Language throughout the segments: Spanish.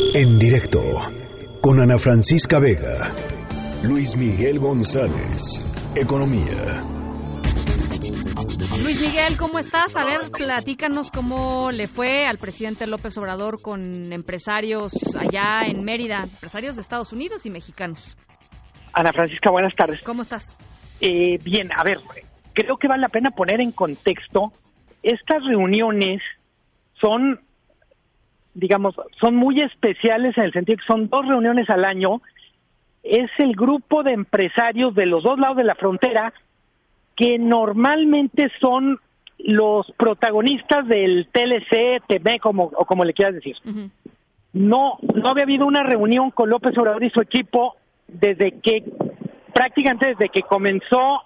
En directo con Ana Francisca Vega, Luis Miguel González, Economía. Luis Miguel, ¿cómo estás? A ver, platícanos cómo le fue al presidente López Obrador con empresarios allá en Mérida, empresarios de Estados Unidos y mexicanos. Ana Francisca, buenas tardes. ¿Cómo estás? Eh, bien, a ver, creo que vale la pena poner en contexto, estas reuniones son, digamos, son muy especiales en el sentido que son dos reuniones al año, es el grupo de empresarios de los dos lados de la frontera que normalmente son los protagonistas del TLC, TV, como, o como le quieras decir. No, no había habido una reunión con López Obrador y su equipo desde que, prácticamente desde que comenzó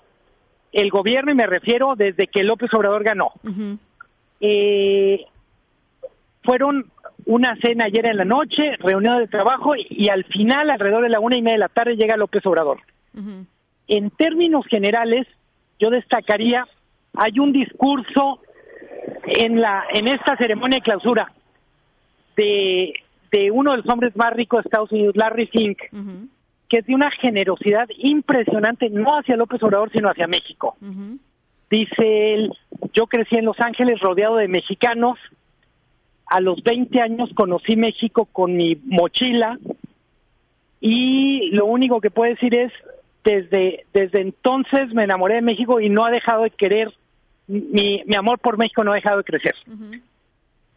el gobierno, y me refiero desde que López Obrador ganó. eh, fueron una cena ayer en la noche, reunión de trabajo, y, al final, alrededor de la una y media de la tarde, llega López Obrador. En términos generales, yo destacaría, hay un discurso en la en esta ceremonia de clausura de, de uno de los hombres más ricos de Estados Unidos, Larry Fink, que es de una generosidad impresionante, no hacia López Obrador, sino hacia México. Dice él, yo crecí en Los Ángeles rodeado de mexicanos, a los 20 años conocí México con mi mochila y lo único que puedo decir es, desde, desde entonces me enamoré de México y no ha dejado de querer, mi, mi amor por México no ha dejado de crecer.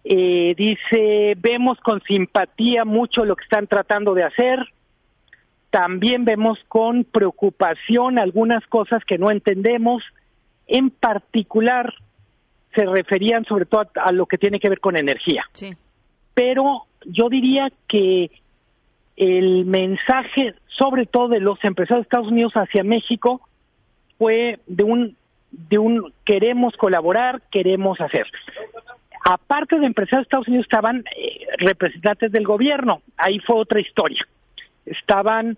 eh, dice, vemos con simpatía mucho lo que están tratando de hacer, también vemos con preocupación algunas cosas que no entendemos, en particular se referían sobre todo a, a, lo que tiene que ver con energía. Sí. Pero yo diría que el mensaje, sobre todo de los empresarios de Estados Unidos hacia México, fue de un de un queremos colaborar, queremos hacer. Aparte de empresarios de Estados Unidos estaban eh, representantes del gobierno, ahí fue otra historia. Estaban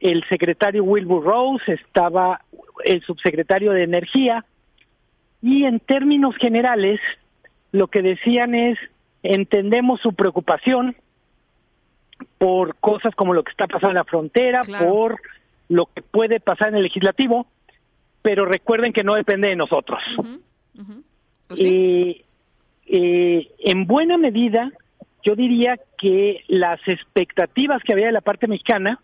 el secretario Wilbur Rose, estaba el subsecretario de Energía, y en términos generales lo que decían es entendemos su preocupación por cosas como lo que está pasando en la frontera, Claro. por lo que puede pasar en el legislativo, pero recuerden que no depende de nosotros. Pues sí. Eh, eh, en buena medida, yo diría que las expectativas que había de la parte mexicana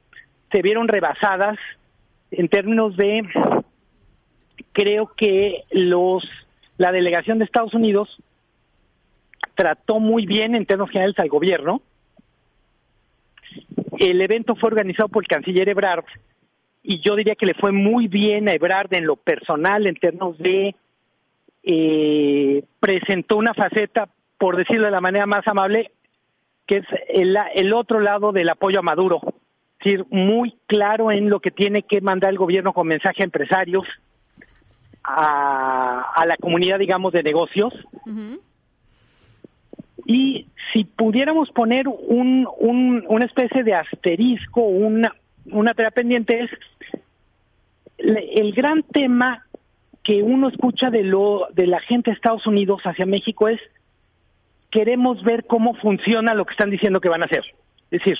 se vieron rebasadas en términos de, creo que los la delegación de Estados Unidos trató muy bien en términos generales al gobierno. El evento fue organizado por el canciller Ebrard y yo diría que le fue muy bien a Ebrard en lo personal en términos de eh, presentó una faceta, por decirlo de la manera más amable, que es el, el otro lado del apoyo a Maduro. Es decir, muy claro en lo que tiene que mandar el gobierno con mensaje a empresarios, a, a la comunidad, digamos, de negocios. Y si pudiéramos poner un, un, una especie de asterisco, una, una tarea pendiente es el gran tema que uno escucha de lo de la gente de Estados Unidos hacia México es queremos ver cómo funciona lo que están diciendo que van a hacer. Es decir,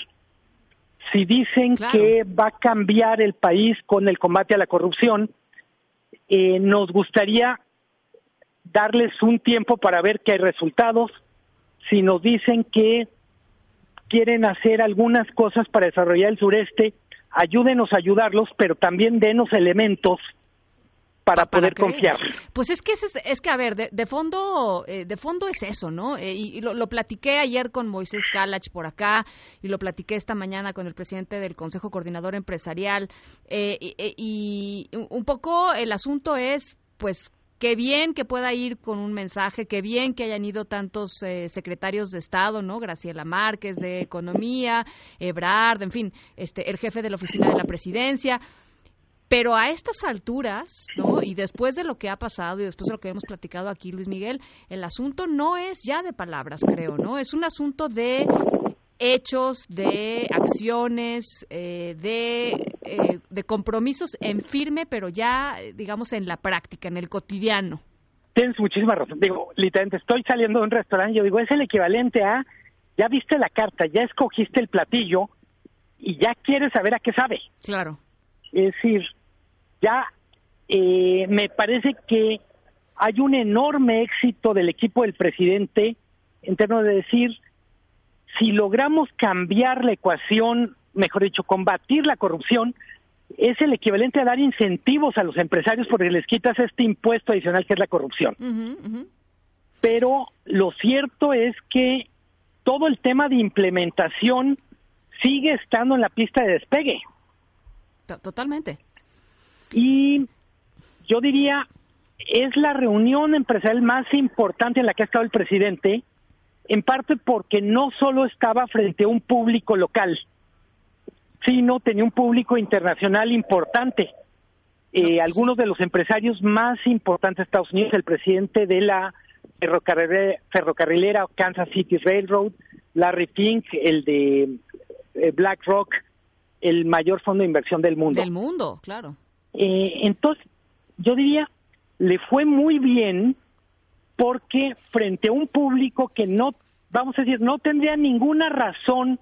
si dicen Claro. que va a cambiar el país con el combate a la corrupción, eh, nos gustaría darles un tiempo para ver que hay resultados. Si nos dicen que quieren hacer algunas cosas para desarrollar el sureste, ayúdenos a ayudarlos, pero también denos elementos para, Pa- poder creer. confiar. Pues es que es, es que a ver, de, de fondo eh, de fondo es eso, ¿no? Eh, y y lo, lo platiqué ayer con Moisés Kalach por acá y lo platiqué esta mañana con el presidente del Consejo Coordinador Empresarial eh, y, y un poco el asunto es, pues Qué bien que pueda ir con un mensaje, qué bien que hayan ido tantos eh, secretarios de Estado, ¿no? Graciela Márquez de Economía, Ebrard, en fin, este, el jefe de la oficina de la presidencia. Pero a estas alturas, ¿no? Y después de lo que ha pasado y después de lo que hemos platicado aquí, Luis Miguel, el asunto no es ya de palabras, creo, ¿no? Es un asunto de hechos, de acciones, eh, de, eh, de compromisos en firme, pero ya, digamos, en la práctica, en el cotidiano. Tienes muchísima razón. Digo, literalmente, estoy saliendo de un restaurante y yo digo, es el equivalente a ya viste la carta, ya escogiste el platillo y ya quieres saber a qué sabe. Claro. Es decir, ya eh, me parece que hay un enorme éxito del equipo del presidente en términos de decir, si logramos cambiar la ecuación, mejor dicho, combatir la corrupción, es el equivalente a dar incentivos a los empresarios porque les quitas este impuesto adicional que es la corrupción. Pero lo cierto es que todo el tema de implementación sigue estando en la pista de despegue. Totalmente. Y yo diría, es la reunión empresarial más importante en la que ha estado el presidente, en parte porque no solo estaba frente a un público local, sino tenía un público internacional importante. Eh, algunos de los empresarios más importantes de Estados Unidos, el presidente de la ferrocarrilera, Kansas City Railroad, Larry Fink, el de eh, BlackRock, el mayor fondo de inversión del mundo. Del mundo, claro. Eh, entonces, yo diría, le fue muy bien porque frente a un público que no, vamos a decir, no tendría ninguna razón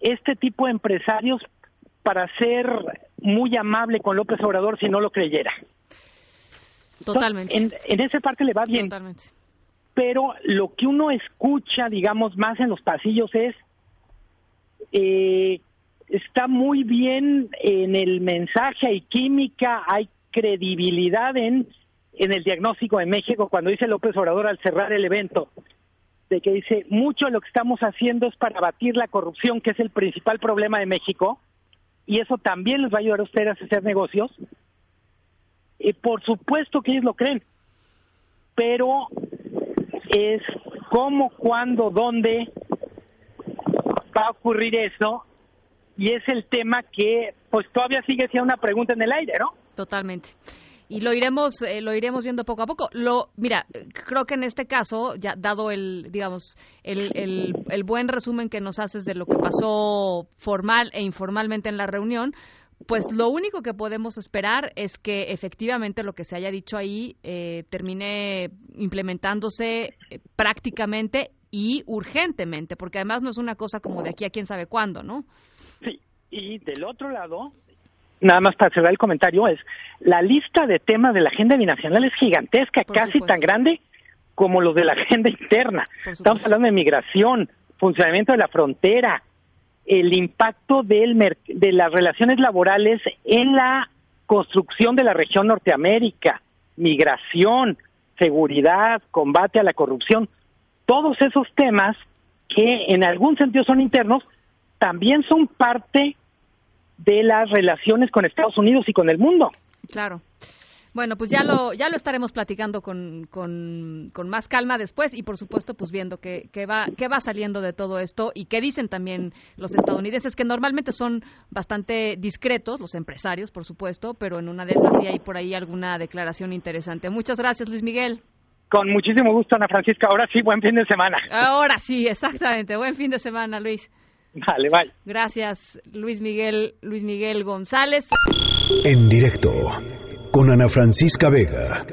este tipo de empresarios para ser muy amable con López Obrador si no lo creyera. Totalmente. en, en, esa parte le va bien. Totalmente. Pero lo que uno escucha, digamos, más en los pasillos es, eh, está muy bien en el mensaje, hay química, hay credibilidad en, en el diagnóstico de México cuando dice López Obrador al cerrar el evento, de que dice, mucho de lo que estamos haciendo es para batir la corrupción, que es el principal problema de México, y eso también les va a ayudar a ustedes a hacer negocios. Y por supuesto que ellos lo creen, pero es cómo, cuándo, dónde va a ocurrir eso, y es el tema que pues todavía sigue siendo una pregunta en el aire, ¿no? Totalmente y lo iremos eh, lo iremos viendo poco a poco. Lo mira, creo que en este caso, ya dado el digamos el, el, el buen resumen que nos haces de lo que pasó formal e informalmente en la reunión, pues lo único que podemos esperar es que efectivamente lo que se haya dicho ahí eh, termine implementándose eh, prácticamente y urgentemente, porque además no es una cosa como de aquí a quién sabe cuándo, ¿no? Y del otro lado, nada más para cerrar el comentario, es la lista de temas de la agenda binacional es gigantesca, casi tan grande como los de la agenda interna. Estamos hablando de migración, funcionamiento de la frontera, el impacto del de las relaciones laborales en la construcción de la región Norteamérica, migración, seguridad, combate a la corrupción, todos esos temas que en algún sentido son internos, también son parte de las relaciones con Estados Unidos y con el mundo. Claro. Bueno, pues ya lo, ya lo estaremos platicando con, con, más calma después y por supuesto pues viendo qué, va, qué va saliendo de todo esto y qué dicen también los estadounidenses, que normalmente son bastante discretos, los empresarios por supuesto, pero en una de esas sí hay por ahí alguna declaración interesante. Muchas gracias Luis Miguel. Con muchísimo gusto Ana Francisca, ahora sí, buen fin de semana. Ahora sí, exactamente, buen fin de semana Luis. Vale, bye. Gracias, Luis Miguel, Luis Miguel González. En directo con Ana Francisca Vega.